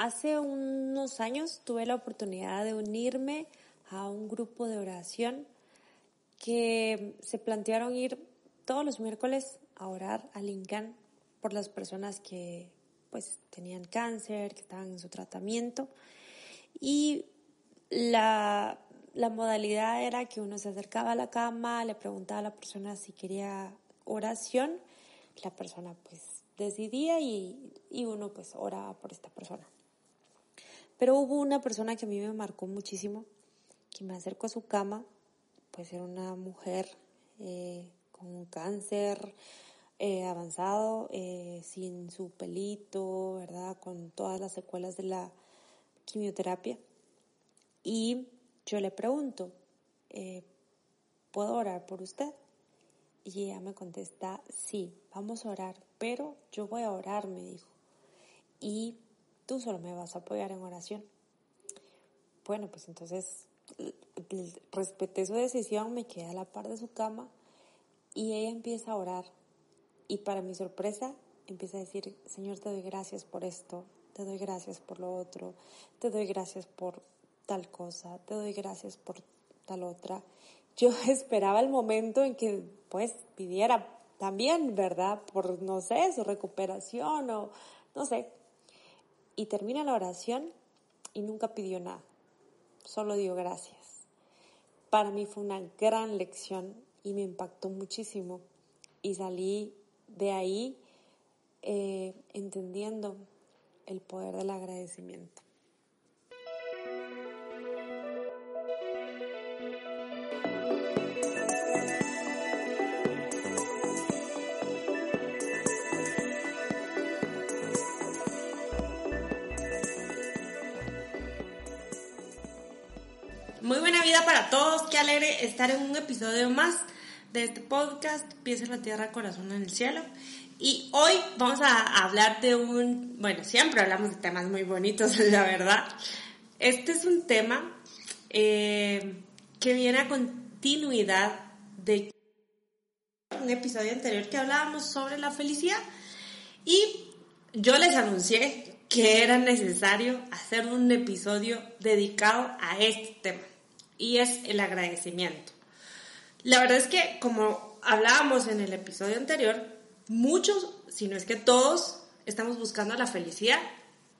hace unos años tuve la oportunidad de unirme a un grupo de oración que se plantearon ir todos los miércoles a orar a Lincoln por las personas que pues tenían cáncer, que estaban en su tratamiento. Y la, la modalidad era que uno se acercaba a la cama, le preguntaba a la persona si quería oración, la persona pues decidía y, y uno pues oraba por esta persona. Pero hubo una persona que a mí me marcó muchísimo, que me acercó a su cama, pues era una mujer eh, con cáncer eh, avanzado, eh, sin su pelito, ¿verdad? Con todas las secuelas de la quimioterapia. Y yo le pregunto, ¿puedo orar por usted? Y ella me contesta, sí, vamos a orar, pero yo voy a orar, me dijo. Y tú solo me vas a apoyar en oración. Bueno, pues entonces respeté su decisión, me quedé a la par de su cama y ella empieza a orar. Y para mi sorpresa, empieza a decir, Señor, te doy gracias por esto, te doy gracias por lo otro, te doy gracias por tal cosa, te doy gracias por tal otra. Yo esperaba el momento en que pues pidiera también, ¿verdad? Por, no sé, su recuperación o no sé. Y termina la oración y nunca pidió nada, solo dio gracias. Para mí fue una gran lección y me impactó muchísimo y salí de ahí eh, entendiendo el poder del agradecimiento. Para todos, qué alegre estar en un episodio más de este podcast, Pies en la Tierra, Corazón en el Cielo. Y hoy vamos a hablar de un, bueno, siempre hablamos de temas muy bonitos, la verdad. Este es un tema eh, que viene a continuidad de un episodio anterior que hablábamos sobre la felicidad. Y yo les anuncié que era necesario hacer un episodio dedicado a este tema y es el agradecimiento. La verdad es que, como hablábamos en el episodio anterior, muchos, si no es que todos, estamos buscando la felicidad.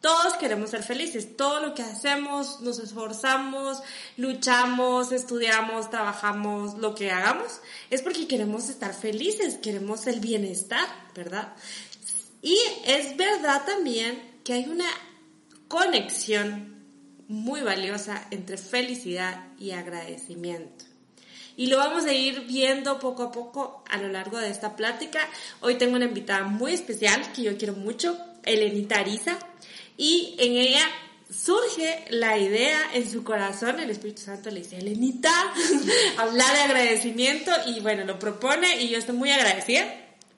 Todos queremos ser felices. Todo lo que hacemos, nos esforzamos, luchamos, estudiamos, trabajamos, lo que hagamos, es porque queremos estar felices, queremos el bienestar, ¿verdad? Y es verdad también que hay una conexión muy valiosa entre felicidad y agradecimiento. Y lo vamos a ir viendo poco a poco a lo largo de esta plática. Hoy tengo una invitada muy especial que yo quiero mucho, Elenita Ariza, y en ella surge la idea en su corazón, el Espíritu Santo le dice, Elenita, hablar de agradecimiento y bueno, lo propone y yo estoy muy agradecida.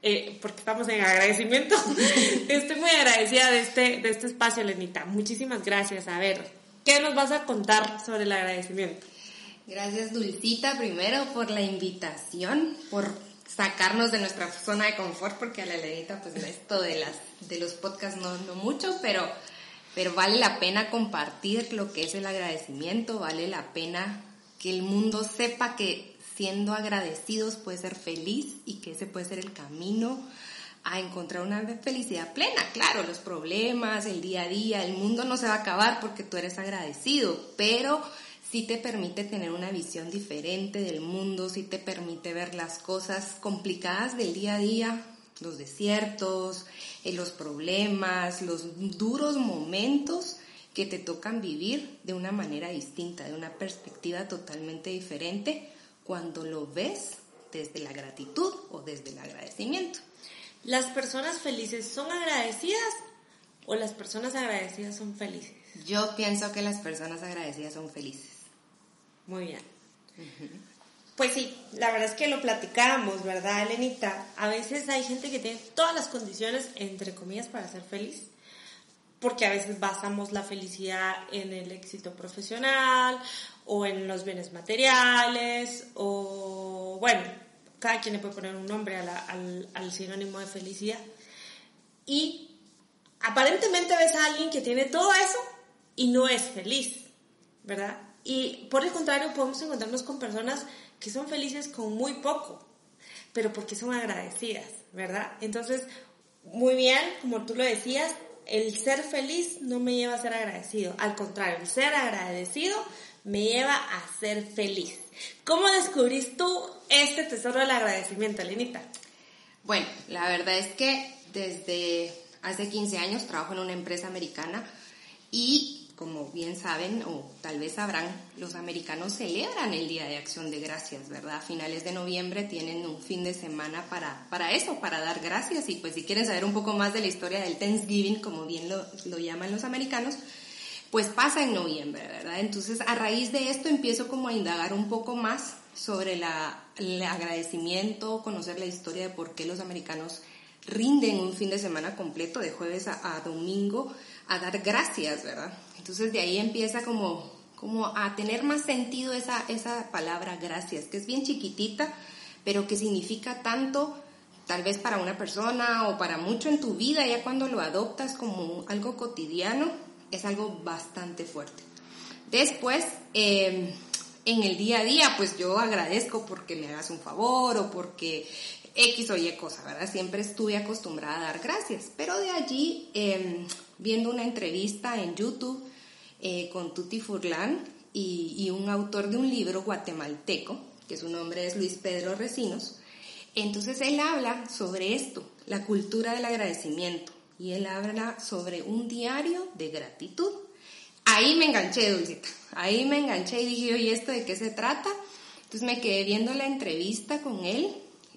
Eh, porque estamos en agradecimiento. estoy muy agradecida de este, de este espacio, Elenita. Muchísimas gracias. A ver, ¿Qué nos vas a contar sobre el agradecimiento? Gracias, Dulcita, primero por la invitación, por sacarnos de nuestra zona de confort, porque a la Lenita, pues esto de, las, de los podcasts no, no mucho, pero, pero vale la pena compartir lo que es el agradecimiento, vale la pena que el mundo sepa que siendo agradecidos puede ser feliz y que ese puede ser el camino a encontrar una felicidad plena. Claro, los problemas, el día a día, el mundo no se va a acabar porque tú eres agradecido, pero sí te permite tener una visión diferente del mundo, sí te permite ver las cosas complicadas del día a día, los desiertos, eh, los problemas, los duros momentos que te tocan vivir de una manera distinta, de una perspectiva totalmente diferente cuando lo ves desde la gratitud o desde el agradecimiento. ¿Las personas felices son agradecidas o las personas agradecidas son felices? Yo pienso que las personas agradecidas son felices. Muy bien. Pues sí, la verdad es que lo platicábamos, ¿verdad, Elenita? A veces hay gente que tiene todas las condiciones, entre comillas, para ser feliz, porque a veces basamos la felicidad en el éxito profesional o en los bienes materiales o, bueno, cada quien le puede poner un nombre al, al sinónimo de felicidad. Y aparentemente ves a alguien que tiene todo eso y no es feliz, ¿verdad? Y por el contrario, podemos encontrarnos con personas que son felices con muy poco, pero porque son agradecidas, ¿verdad? Entonces, muy bien, como tú lo decías, el ser feliz no me lleva a ser agradecido, al contrario, el ser agradecido me lleva a ser feliz. ¿Cómo descubrís tú este tesoro del agradecimiento, Lenita? Bueno, la verdad es que desde hace 15 años trabajo en una empresa americana y como bien saben o tal vez sabrán, los americanos celebran el Día de Acción de Gracias, ¿verdad? A finales de noviembre tienen un fin de semana para, para eso, para dar gracias. Y pues si quieren saber un poco más de la historia del Thanksgiving, como bien lo, lo llaman los americanos, pues pasa en noviembre, ¿verdad? Entonces a raíz de esto empiezo como a indagar un poco más sobre el agradecimiento, conocer la historia de por qué los americanos rinden un fin de semana completo, de jueves a, a domingo, a dar gracias, ¿verdad? Entonces de ahí empieza como, como a tener más sentido esa, esa palabra gracias, que es bien chiquitita, pero que significa tanto tal vez para una persona o para mucho en tu vida, ya cuando lo adoptas como algo cotidiano, es algo bastante fuerte. Después, em, en el día a día, pues yo agradezco porque me hagas un favor o porque X o Y cosa, ¿verdad? Siempre estuve acostumbrada a dar gracias, pero de allí, em, viendo una entrevista en YouTube eh, con Tuti Furlan y, un autor de un libro guatemalteco, que su nombre es Luis Pedro Recinos, entonces él habla sobre esto, la cultura del agradecimiento, y él habla sobre un diario de gratitud. Ahí me enganché, Dulcita, ahí me enganché y dije, oye, ¿esto de qué se trata? Entonces me quedé viendo la entrevista con él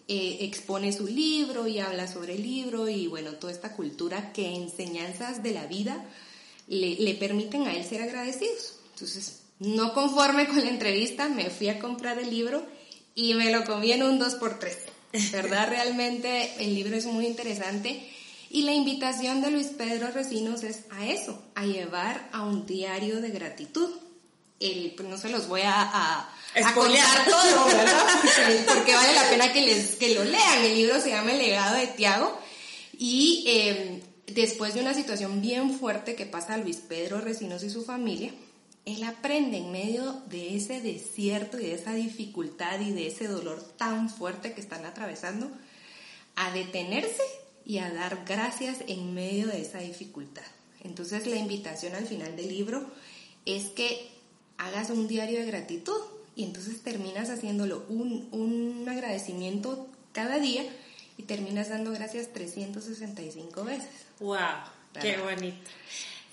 eh, expone su libro y habla sobre el libro y bueno, toda esta cultura que enseñanzas de la vida le, le permiten a él ser agradecidos. Entonces, no conforme con la entrevista, me fui a comprar el libro y me lo comí en un 2x3. ¿Verdad? Realmente el libro es muy interesante. Y la invitación de Luis Pedro Recinos es a eso, a llevar a un diario de gratitud. El, pues no se los voy a, a contar todo, ¿verdad? Porque, vale la pena que, les, que lo lean. El libro se llama El legado de Tiago y em, después de una situación bien fuerte que pasa a Luis Pedro Recinos y su familia, él aprende en medio de ese desierto y de esa dificultad y de ese dolor tan fuerte que están atravesando a detenerse y a dar gracias en medio de esa dificultad. Entonces la invitación al final del libro es que hagas un diario de gratitud y entonces terminas haciéndolo un, un agradecimiento cada día y terminas dando gracias 365 veces. ¡Wow! ¡Qué bonito!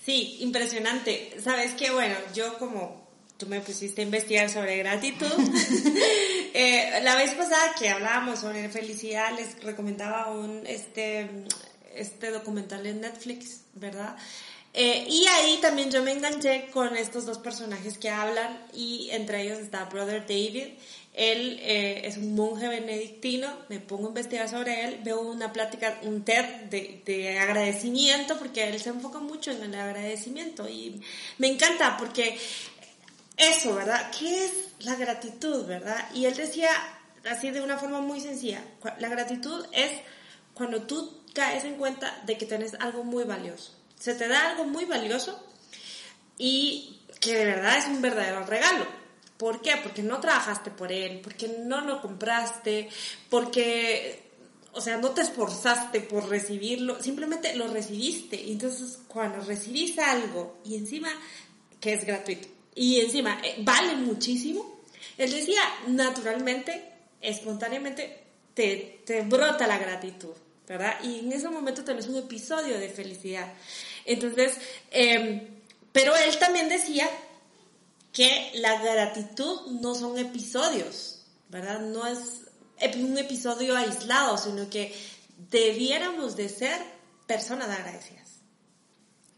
Sí, impresionante. Sabes que, bueno, yo como tú me pusiste a investigar sobre gratitud, eh, la vez pasada que hablábamos sobre felicidad les recomendaba un este, este documental en Netflix, ¿verdad? Eh, y ahí también yo me enganché con estos dos personajes que hablan y entre ellos está Brother David. Él eh, es un monje benedictino, me pongo a investigar sobre él, veo una plática, un TED de, de, agradecimiento, porque él se enfoca mucho en el agradecimiento y me encanta porque eso, ¿verdad? ¿Qué es la gratitud, verdad? Y él decía así de una forma muy sencilla, la gratitud es cuando tú caes en cuenta de que tienes algo muy valioso se te da algo muy valioso y que de verdad es un verdadero regalo. ¿Por qué? Porque no trabajaste por él, porque no lo compraste, porque, o sea, no te esforzaste por recibirlo, simplemente lo recibiste. Entonces, cuando recibís algo y encima que es gratuito y encima eh, vale muchísimo, él decía, naturalmente, espontáneamente, te, te brota la gratitud, ¿verdad? Y en ese momento tenés un episodio de felicidad. Entonces, em, pero él también decía que la gratitud no son episodios, ¿verdad? No es un episodio aislado, sino que debiéramos de ser personas agradecidas.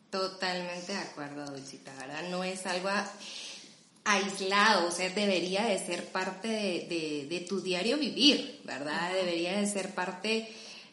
Totalmente de acuerdo, Dulcita, ¿verdad? No es algo aislado, o sea, debería de ser parte de, de tu diario vivir, ¿verdad? Debería de ser parte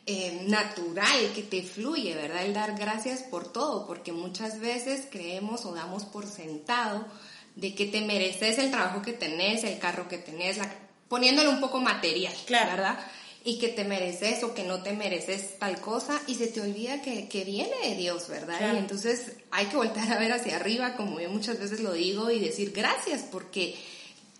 eh, natural que te fluye, ¿verdad? El dar gracias por todo, porque muchas veces creemos o damos por sentado de que te mereces el trabajo que tenés, el carro que tenés, la, poniéndole un poco material, ¿verdad? Y que te mereces o que no te mereces tal cosa y se te olvida que, que viene de Dios, ¿verdad? Y entonces hay que volver a ver hacia arriba, como yo muchas veces lo digo, y decir gracias, porque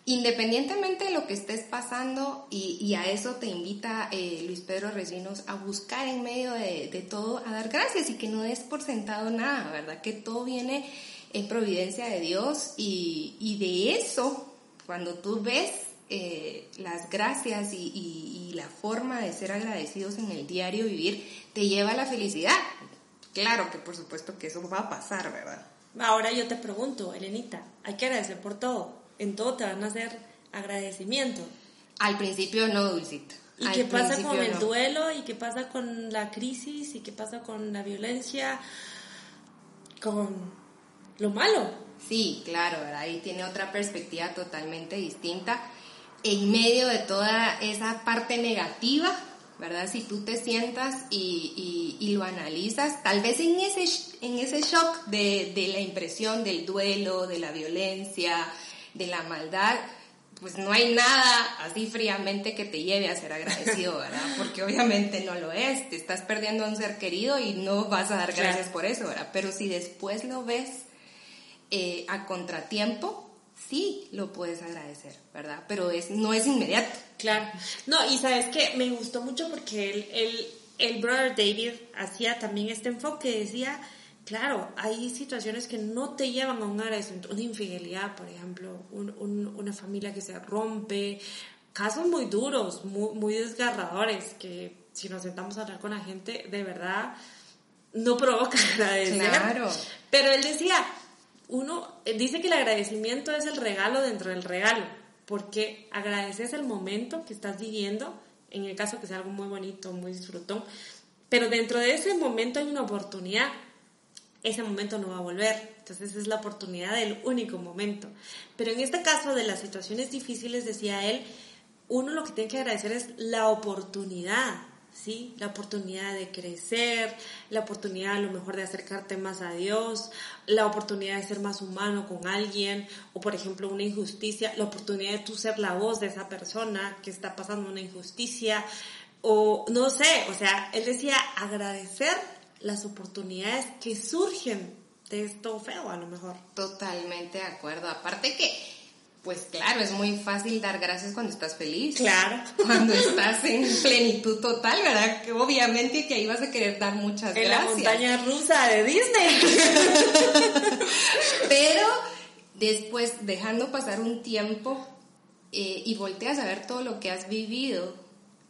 independientemente de lo que estés pasando, y, y a eso te invita eh, Luis Pedro Recinos a buscar en medio de, de todo, a dar gracias y que no des por sentado nada, ¿verdad? Que todo viene en providencia de Dios y, y de eso, cuando tú ves eh, las gracias y, la forma de ser agradecidos en el diario vivir te lleva a la felicidad. Claro que por supuesto que eso va a pasar, ¿verdad? Ahora yo te pregunto, Elenita, hay que agradecer por todo. En todo te van a hacer agradecimiento. Al principio no, Dulcita. ¿Y qué pasa con el duelo? ¿Y qué pasa con la crisis? ¿Y qué pasa con la violencia? Con lo malo. Sí, claro, ¿verdad? ahí tiene otra perspectiva totalmente distinta en medio de toda esa parte negativa, ¿verdad? Si tú te sientas y, y, lo analizas, tal vez en ese, en ese shock de, de, la impresión del duelo, de la violencia, de la maldad, pues no hay nada así fríamente que te lleve a ser agradecido, ¿verdad? Porque obviamente no lo es, te estás perdiendo a un ser querido y no vas a dar gracias por eso, ¿verdad? Pero si después lo ves eh, a contratiempo, sí lo puedes agradecer, ¿verdad? Pero es, no es inmediato. Claro. No, y sabes que me gustó mucho porque el, el, el brother David hacía también este enfoque, decía, claro, hay situaciones que no te llevan a un agradecimiento, una infidelidad, por ejemplo, una familia que se rompe, casos muy duros, muy, muy desgarradores, que si nos sentamos a hablar con la gente, de verdad, no provoca agradecer. Claro. Pero él decía, uno eh, dice que el agradecimiento es el regalo dentro del regalo, porque agradeces el momento que estás viviendo, en el caso que sea algo muy bonito, muy disfrutón, pero dentro de ese momento hay una oportunidad. Ese momento no va a volver, entonces es la oportunidad del único momento. Pero en este caso de las situaciones difíciles, decía él, uno lo que tiene que agradecer es la oportunidad, ¿sí? La oportunidad de crecer, la oportunidad a lo mejor de acercarte más a Dios, la oportunidad de ser más humano con alguien, o por ejemplo una injusticia, la oportunidad de tú ser la voz de esa persona que está pasando una injusticia, o no sé, o sea, él decía agradecer las oportunidades que surgen de esto feo a lo mejor. Totalmente de acuerdo. Aparte que pues claro, es muy fácil dar gracias cuando estás feliz. Claro. Cuando estás en plenitud total, ¿verdad? Que obviamente que ahí vas a querer dar muchas gracias. En la montaña rusa de Disney. Pero después, dejando pasar un tiempo eh, y volteas a ver todo lo que has vivido,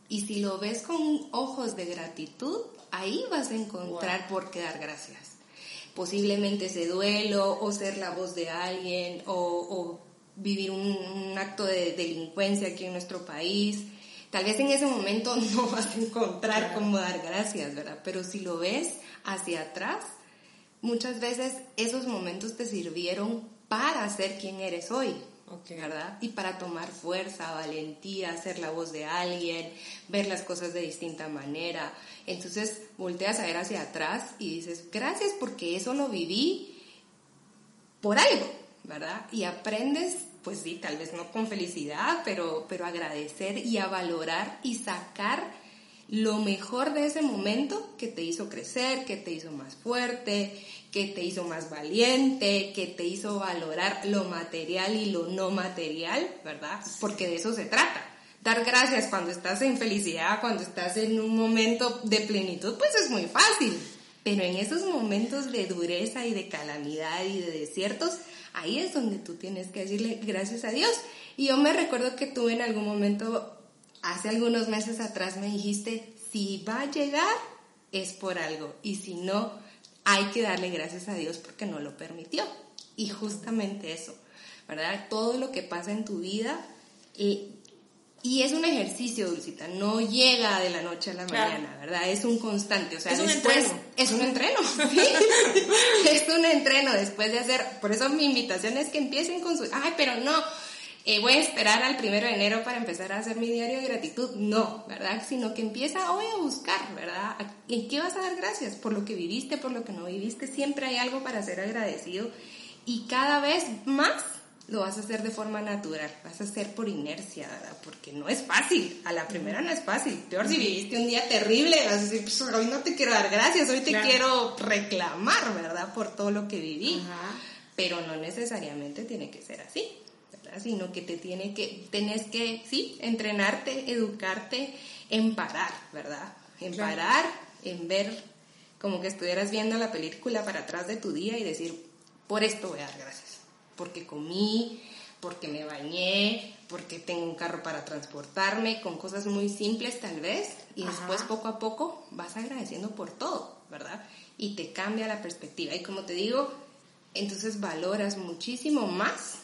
y si lo ves con ojos de gratitud, ahí vas a encontrar por qué dar gracias. Posiblemente ese duelo, o ser la voz de alguien, o, o vivir un, acto de delincuencia aquí en nuestro país. Tal vez en ese momento no vas a encontrar cómo dar gracias, ¿verdad? Pero si lo ves hacia atrás, muchas veces esos momentos te sirvieron para ser quien eres hoy, ¿verdad? Y para tomar fuerza, valentía, ser la voz de alguien, ver las cosas de distinta manera. Entonces volteas a ver hacia atrás y dices, gracias porque eso lo viví por algo, ¿verdad? Y aprendes, pues sí, tal vez no con felicidad, pero, pero agradecer y a valorar y sacar lo mejor de ese momento que te hizo crecer, que te hizo más fuerte, que te hizo más valiente, que te hizo valorar lo material y lo no material, ¿verdad? Porque de eso se trata. Dar gracias cuando estás en felicidad, cuando estás en un momento de plenitud, pues es muy fácil. Pero en esos momentos de dureza y de calamidad y de desiertos, ahí es donde tú tienes que decirle gracias a Dios. Y yo me recuerdo que tú en algún momento, hace algunos meses atrás, me dijiste, si va a llegar, es por algo. Y si no, hay que darle gracias a Dios porque no lo permitió. Y justamente eso, ¿verdad? Todo lo que pasa en tu vida, y es un ejercicio, Dulcita, no llega de la noche a la mañana, ¿verdad? Es un constante, o sea, es un después, entreno. Es un entreno, es un entreno después de hacer, por eso mi invitación es que empiecen con su, ay, pero no, eh, voy a esperar al primero de enero para empezar a hacer mi diario de gratitud, no, ¿verdad? Sino que empieza hoy a buscar, ¿verdad? ¿En qué vas a dar gracias? Por lo que viviste, por lo que no viviste, siempre hay algo para ser agradecido y cada vez más lo vas a hacer de forma natural, vas a hacer por inercia, ¿verdad? Porque no es fácil, a la primera no es fácil. Peor si viviste un día terrible, vas a decir, pues hoy no te quiero dar gracias, hoy te quiero reclamar, ¿verdad? Por todo lo que viví. Pero no necesariamente tiene que ser así, ¿verdad? Sino que te tiene que, tenés que, sí, entrenarte, educarte en parar, ¿verdad? En parar, en ver como que estuvieras viendo la película para atrás de tu día y decir, por esto voy a dar gracias porque comí, porque me bañé, porque tengo un carro para transportarme, con cosas muy simples tal vez, y después poco a poco vas agradeciendo por todo, ¿verdad? Y te cambia la perspectiva. Y como te digo, entonces valoras muchísimo más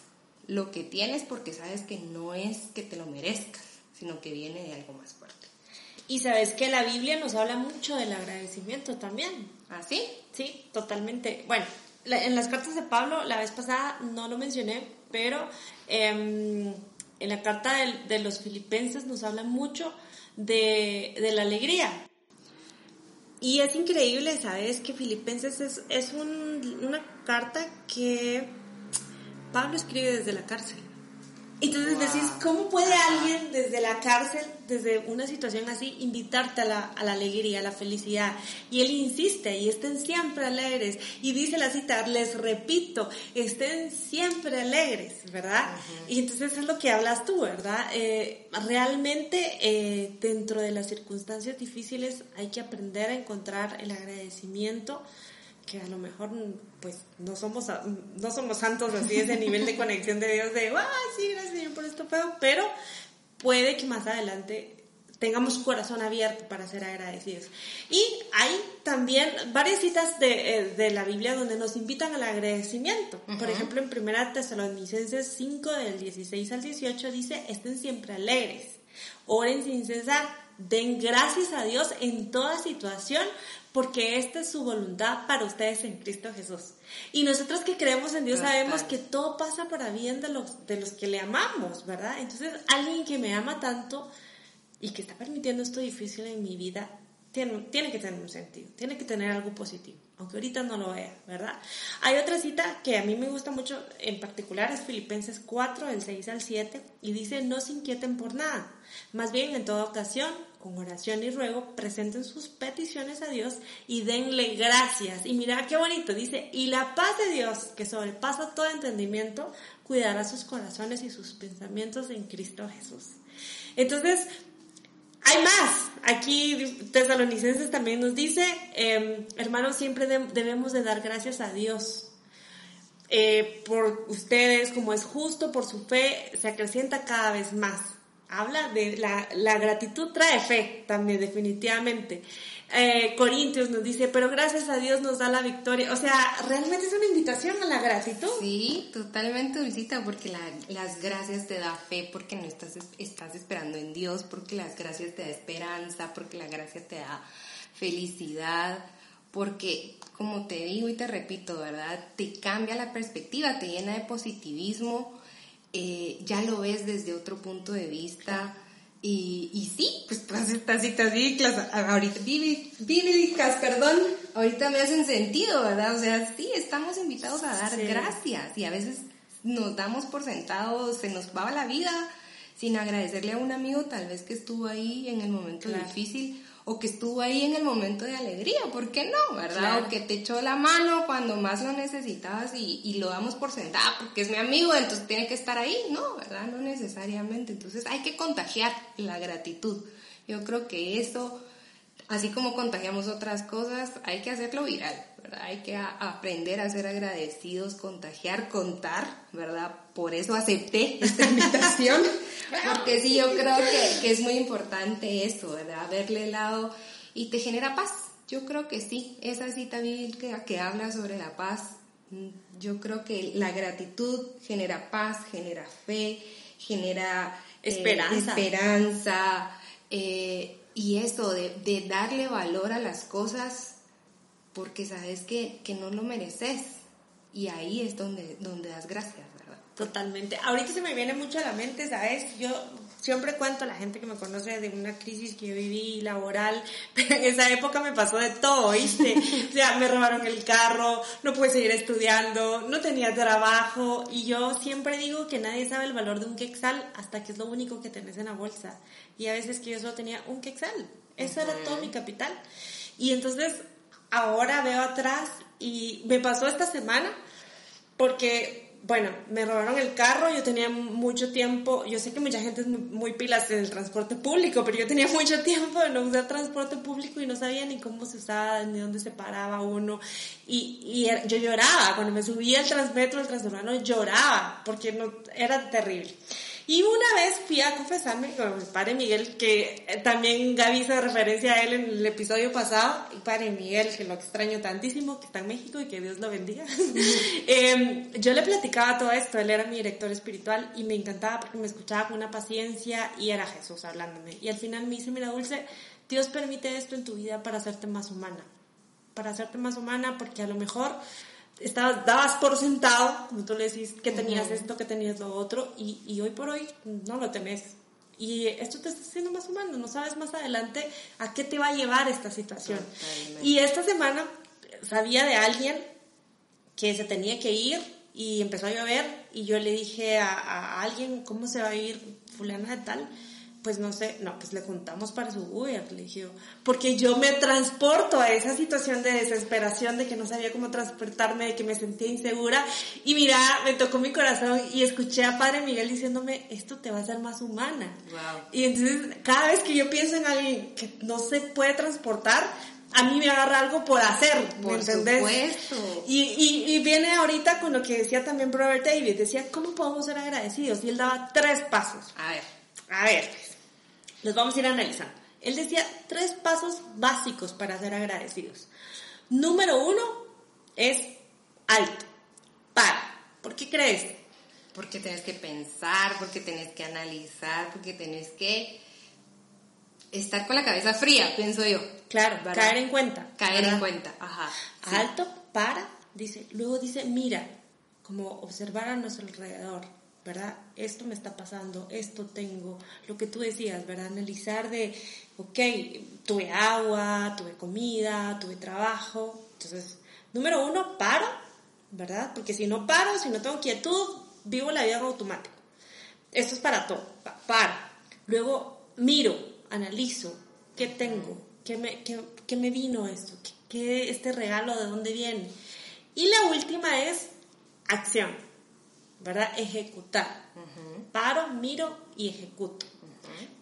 lo que tienes porque sabes que no es que te lo merezcas, sino que viene de algo más fuerte. Y sabes que la Biblia nos habla mucho del agradecimiento también. ¿Ah, sí? Sí, totalmente. Bueno, en las cartas de Pablo, la vez pasada no lo mencioné, pero em, en la carta de, los filipenses nos habla mucho de, la alegría. Y es increíble, ¿sabes? Que Filipenses es, es una carta que Pablo escribe desde la cárcel. Entonces decís, ¿cómo puede alguien desde la cárcel, desde una situación así, invitarte a la, a la, alegría, a la felicidad? Y él insiste, y estén siempre alegres. Y dice la cita, les repito, estén siempre alegres, ¿verdad? Y entonces es lo que hablas tú, ¿verdad? Eh, realmente eh, dentro de las circunstancias difíciles hay que aprender a encontrar el agradecimiento que a lo mejor pues no somos no somos santos así ese nivel de conexión de Dios de ay sí gracias Señor por esto pero, pero puede que más adelante tengamos corazón abierto para ser agradecidos. Y hay también varias citas de, eh, de la Biblia donde nos invitan al agradecimiento. Por ejemplo en primera Tesalonicenses 5 del 16 al 18 dice estén siempre alegres oren sin cesar Den gracias a Dios en toda situación porque esta es su voluntad para ustedes en Cristo Jesús. Y nosotros que creemos en Dios sabemos que todo pasa para bien de los, de los que le amamos, ¿verdad? Entonces, alguien que me ama tanto y que está permitiendo esto difícil en mi vida, tiene, tiene que tener un sentido, tiene que tener algo positivo, aunque ahorita no lo vea, ¿verdad? Hay otra cita que a mí me gusta mucho, en particular es Filipenses 4, del 6 al 7, y dice, no se inquieten por nada, más bien en toda ocasión, con oración y ruego, presenten sus peticiones a Dios y denle gracias. Y mira qué bonito, dice, y la paz de Dios, que sobrepasa todo entendimiento, cuidará sus corazones y sus pensamientos en Cristo Jesús. Entonces, hay más. Aquí Tesalonicenses también nos dice, em, hermanos, siempre debemos de dar gracias a Dios. Eh, por ustedes, como es justo, por su fe, se acrecienta cada vez más habla de la, la, gratitud trae fe también definitivamente. Eh, Corintios nos dice, pero gracias a Dios nos da la victoria. O sea, realmente es una invitación a la gratitud. Sí, totalmente, Dulcita, porque las gracias te da fe, porque no estás, estás esperando en Dios, porque las gracias te da esperanza, porque la gracia te da felicidad, porque, como te digo y te repito, ¿verdad? Te cambia la perspectiva, te llena de positivismo eh, ya lo ves desde otro punto de vista. Y, y sí, pues todas estas citas bíblicas, ahorita, bíblicas, perdón, ahorita me hacen sentido, ¿verdad? O sea, sí, estamos invitados a dar gracias y a veces nos damos por sentados, se nos va la vida sin agradecerle a un amigo tal vez que estuvo ahí en el momento difícil o que estuvo ahí en el momento de alegría, ¿por qué no? ¿Verdad? O que te echó la mano cuando más lo necesitabas y, y, lo damos por sentado porque es mi amigo, entonces tiene que estar ahí, no, ¿verdad? No necesariamente. Entonces hay que contagiar la gratitud. Yo creo que eso, así como contagiamos otras cosas, hay que hacerlo viral, ¿verdad? Hay que aprender a ser agradecidos, contagiar, contar, ¿verdad? Por eso acepté esta invitación. Porque sí, yo creo que, que, es muy importante eso, ¿verdad? Verle el lado y te genera paz. Yo creo que sí, esa cita bíblica que habla sobre la paz, mm, yo creo que la gratitud genera paz, genera fe, genera eh, esperanza, esperanza eh, y eso de, de, darle valor a las cosas porque sabes que, que no lo mereces y ahí es donde, donde das gracias. Totalmente. Ahorita se me viene mucho a la mente, ¿sabes? Yo siempre cuento a la gente que me conoce de una crisis que yo viví laboral, pero en esa época me pasó de todo, ¿viste? O sea, me robaron el carro, no pude seguir estudiando, no tenía trabajo y yo siempre digo que nadie sabe el valor de un quexal hasta que es lo único que tenés en la bolsa. Y a veces que yo solo tenía un quexal, eso era todo mi capital. Y entonces ahora veo atrás y me pasó esta semana porque bueno, me robaron el carro, yo tenía mucho tiempo, yo sé que mucha gente es muy, pilas en el transporte público, pero yo tenía mucho tiempo de no usar transporte público y no sabía ni cómo se usaba, ni dónde se paraba uno. Y, y yo lloraba, cuando me subía al transmetro, el transurbano, lloraba, porque no, era terrible. Y una vez fui a confesarme con mi padre Miguel, que eh, también Gaby hizo referencia a él en el episodio pasado, y padre Miguel, que lo extraño tantísimo, que está en México y que Dios lo bendiga. Em, yo le platicaba todo esto, él era mi director espiritual y me encantaba porque me escuchaba con una paciencia y era Jesús hablándome. Y al final me dice, mira Dulce, Dios permite esto en tu vida para hacerte más humana, para hacerte más humana porque a lo mejor estabas, dabas por sentado, como tú le decís, que tenías esto, que tenías lo otro, y, y, hoy por hoy no lo tenés. Y esto te está haciendo más humano, no sabes más adelante a qué te va a llevar esta situación. Y esta semana sabía de alguien que se tenía que ir y empezó a llover y yo le dije a, a alguien, ¿cómo se va a ir fulana de tal? Pues no sé, no, pues le contamos para su Uber, le dije porque yo me transporto a esa situación de desesperación, de que no sabía cómo transportarme, de que me sentía insegura, y mira, me tocó mi corazón y escuché a Padre Miguel diciéndome, esto te va a hacer más humana. Y entonces, cada vez que yo pienso en alguien que no se puede transportar, a mí me agarra algo por hacer, ¿me por Supuesto. Y, y, y, viene ahorita con lo que decía también Robert David, decía, ¿cómo podemos ser agradecidos? Y él daba tres pasos. A ver. A ver, los vamos a ir analizando. Él decía tres pasos básicos para ser agradecidos. Número uno es alto. Para. ¿Por qué crees? Porque tenés que pensar, porque tenés que analizar, porque tenés que estar con la cabeza fría, pienso yo. Claro, caer en cuenta. Caer en cuenta, ajá. Alto, para, dice. Luego dice, mira, como observar a nuestro alrededor ¿verdad? Esto me está pasando, esto tengo, lo que tú decías, ¿verdad? Analizar de, ok, tuve agua, tuve comida, tuve trabajo. Entonces, número uno, paro, ¿verdad? Porque si no paro, si no tengo quietud, vivo la vida en automático. Esto es para todo, paro. Luego, miro, analizo, ¿qué tengo? ¿Qué me, qué, me vino esto? ¿Qué, ¿Qué, este regalo de dónde viene? Y la última es acción ¿verdad? Ejecutar. Paro, miro y ejecuto.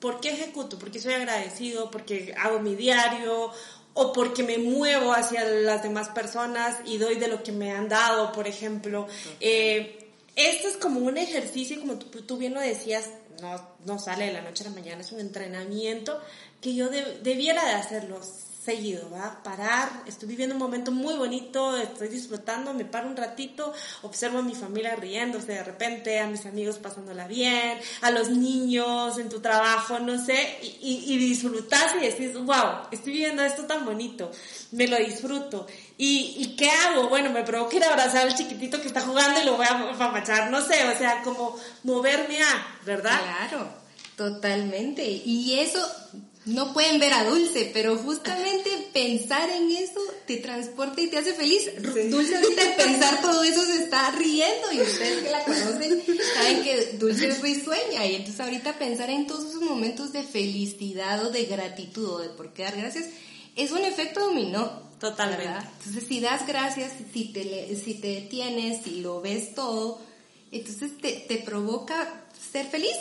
¿Por qué ejecuto? Porque soy agradecido, porque hago mi diario o porque me muevo hacia las demás personas y doy de lo que me han dado, por ejemplo. Eh, esto es como un ejercicio, como tú, bien lo decías, no, no, sale de la noche a la mañana, es un entrenamiento que yo debiera de hacerlo seguido, ¿va? Parar, estoy viviendo un momento muy bonito, estoy disfrutando, me paro un ratito, observo a mi familia riéndose de repente, a mis amigos pasándola bien, a los niños en tu trabajo, no sé, y, y, disfrutas y decís, wow, estoy viviendo esto tan bonito, me lo disfruto. ¿Y, ¿Y qué hago? Bueno, me provoca ir a abrazar al chiquitito que está jugando y lo voy a papachar, no sé, o sea, como moverme a, ¿verdad? Claro, totalmente. Y eso no pueden ver a Dulce, pero justamente pensar en eso te transporta y te hace feliz. Dulce ahorita pensar todo eso se está riendo y ustedes que la conocen saben que Dulce es risueña y entonces ahorita pensar en todos esos momentos de felicidad o de gratitud o de por qué dar gracias es un efecto dominó. Totalmente. Entonces si das gracias, si te, si te detienes, si lo ves todo, entonces te, te provoca ser feliz.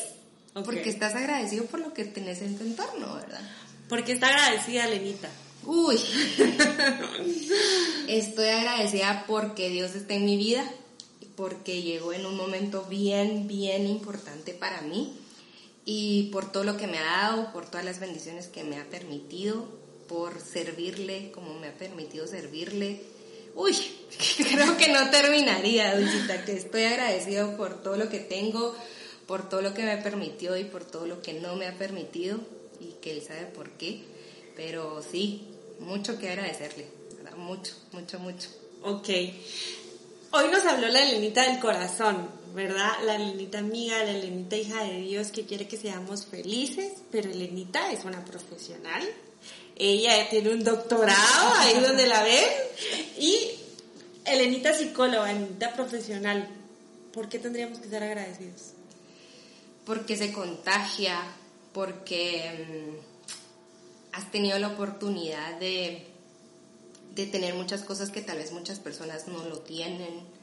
Porque estás agradecido por lo que tenés en tu entorno, ¿verdad? Porque está agradecida, Lenita. Uy, estoy agradecida porque Dios está en mi vida, porque llegó en un momento bien, bien importante para mí y por todo lo que me ha dado, por todas las bendiciones que me ha permitido, por servirle como me ha permitido servirle. Uy, creo que no terminaría, Dulcita, que estoy agradecido por todo lo que tengo, por todo lo que me permitió y por todo lo que no me ha permitido y que él sabe por qué. Pero sí, mucho que agradecerle, Mucho, mucho, mucho. Ok. Hoy nos habló la Elenita del corazón, ¿verdad? La Elenita amiga, la Elenita hija de Dios que quiere que seamos felices, pero Elenita es una profesional. Ella tiene un doctorado, ahí donde la ven. Y Elenita psicóloga, Elenita profesional. ¿Por qué tendríamos que ser agradecidos? Porque se contagia, porque mm, has tenido la oportunidad de, de tener muchas cosas que tal vez muchas personas no lo tienen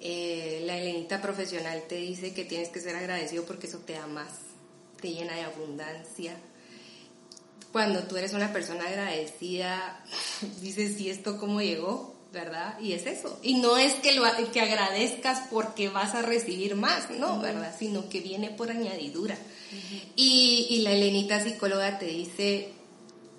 eh, la Elenita profesional te dice que tienes que ser agradecido porque eso te da más, te llena de abundancia. Cuando tú eres una persona agradecida, dices, ¿y esto cómo llegó? ¿Verdad? Y es eso. Y no es que, lo, que agradezcas porque vas a recibir más, no, ¿verdad? Sino que viene por añadidura. y, y la Elenita psicóloga te dice,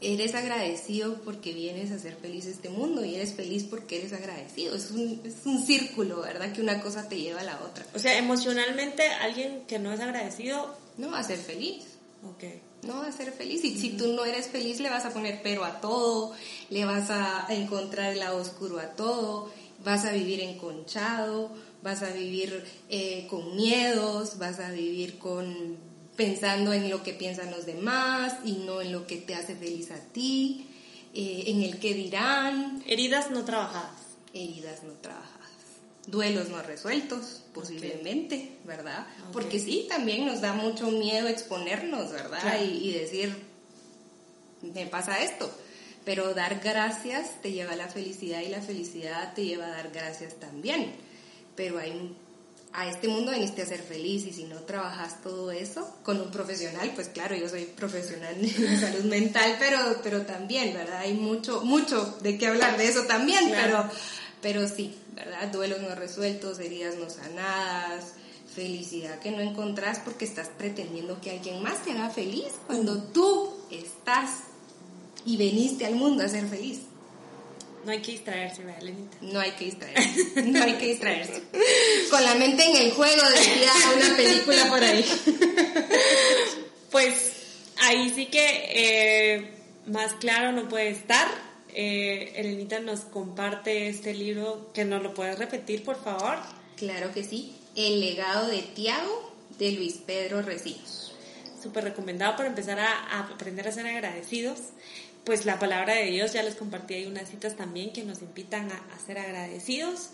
eres agradecido porque vienes a hacer feliz este mundo y eres feliz porque eres agradecido. Es un, es un círculo, ¿verdad? Que una cosa te lleva a la otra. O sea, emocionalmente alguien que no es agradecido... No va a ser feliz. Ok. No a ser feliz. Y si tú no eres feliz, le vas a poner pero a todo, le vas a encontrar el lado oscuro a todo, vas a vivir enconchado, vas a vivir eh, con miedos, vas a vivir con pensando en lo que piensan los demás y no en lo que te hace feliz a ti, eh, en el que dirán. Heridas no trabajadas. Heridas no trabajadas. Duelos no resueltos, posiblemente, ¿verdad? Porque sí, también nos da mucho miedo exponernos, ¿verdad? Y, y decir, me pasa esto. Pero dar gracias te lleva a la felicidad y la felicidad te lleva a dar gracias también. Pero hay a este mundo viniste a ser feliz y si no trabajas todo eso con un profesional, pues claro, yo soy profesional en salud mental, pero, pero también, ¿verdad? Hay mucho, mucho de qué hablar de eso también, pero, pero sí, ¿verdad? Duelos no resueltos, heridas no sanadas, felicidad que no encontrás porque estás pretendiendo que alguien más te haga feliz cuando tú estás y veniste al mundo a ser feliz. No hay que distraerse, ¿verdad, Lenita? No hay que distraerse. No hay que distraerse. Con la mente en el juego, decía una película por ahí. Pues ahí sí que eh, más claro no puede estar. Eh, Elenita nos comparte este libro, que nos lo puedes repetir, por favor. Claro que sí. El legado de Tiago, de Luis Pedro Recillos. Súper recomendado para empezar a aprender a ser agradecidos pues la palabra de Dios, ya les compartí ahí unas citas también que nos invitan a, ser agradecidos.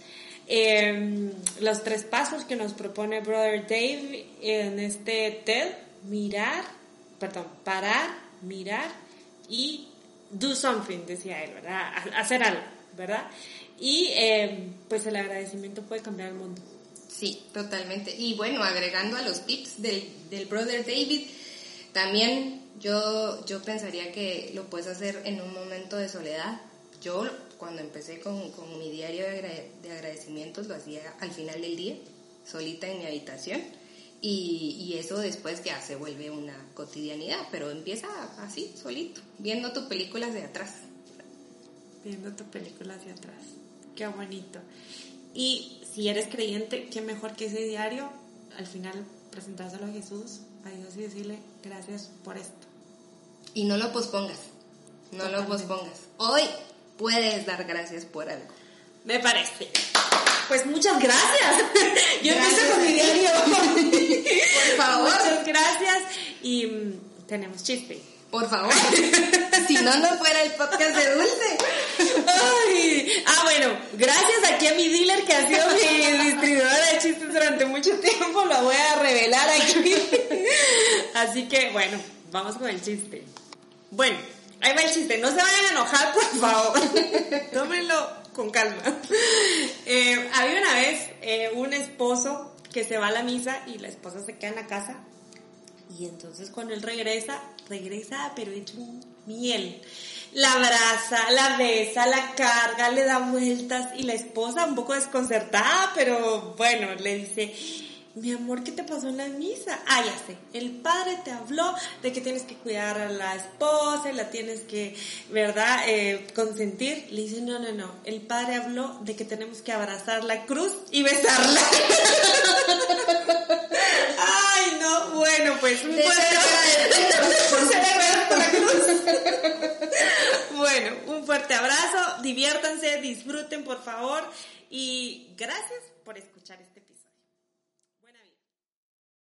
Em, los tres pasos que nos propone Brother Dave en este TED, mirar, perdón, parar, mirar y do something, decía él, ¿verdad? Hacer algo, ¿verdad? Y em, pues el agradecimiento puede cambiar el mundo. Sí, totalmente. Y bueno, agregando a los tips del, del Brother David, también yo, yo pensaría que lo puedes hacer en un momento de soledad. Yo cuando empecé con, con mi diario de, agradecimientos lo hacía al final del día, solita en mi habitación. Y, y, eso después ya se vuelve una cotidianidad, pero empieza así, solito, viendo tu película hacia atrás. Viendo tu película hacia atrás. Qué bonito. Y si eres creyente, qué mejor que ese diario, al final presentárselo a Jesús, a Dios y decirle gracias por esto. Y no lo pospongas, no lo pospongas. Hoy puedes dar gracias por algo. Me parece. Pues muchas gracias. Yo empiezo con mi diario. por favor. Muchas gracias. Y mm, tenemos chiste. Por favor. si no, no fuera el podcast de Dulce. Ay. Ah, bueno, gracias aquí a mi dealer que ha sido mi distribuidora de chistes durante mucho tiempo. Lo voy a revelar aquí. Así que, bueno, vamos con el chiste. Bueno, ahí va el chiste. No se vayan a enojar, por favor. Tómenlo con calma. Eh, había una vez eh, un esposo que se va a la misa y la esposa se queda en la casa. Y entonces cuando él regresa, regresa pero hecho miel. La abraza, la besa, la carga, le da vueltas y la esposa un poco desconcertada, pero bueno, le dice, mi amor, ¿qué te pasó en la misa? Ah, ya sé, el padre te habló de que tienes que cuidar a la esposa, la tienes que, ¿verdad?, eh, consentir. Le dice, no, no, no, el padre habló de que tenemos que abrazar la cruz y besarla. Ay, no, bueno, pues un fuerte Bueno, un fuerte abrazo, diviértanse, disfruten por favor y gracias por escuchar este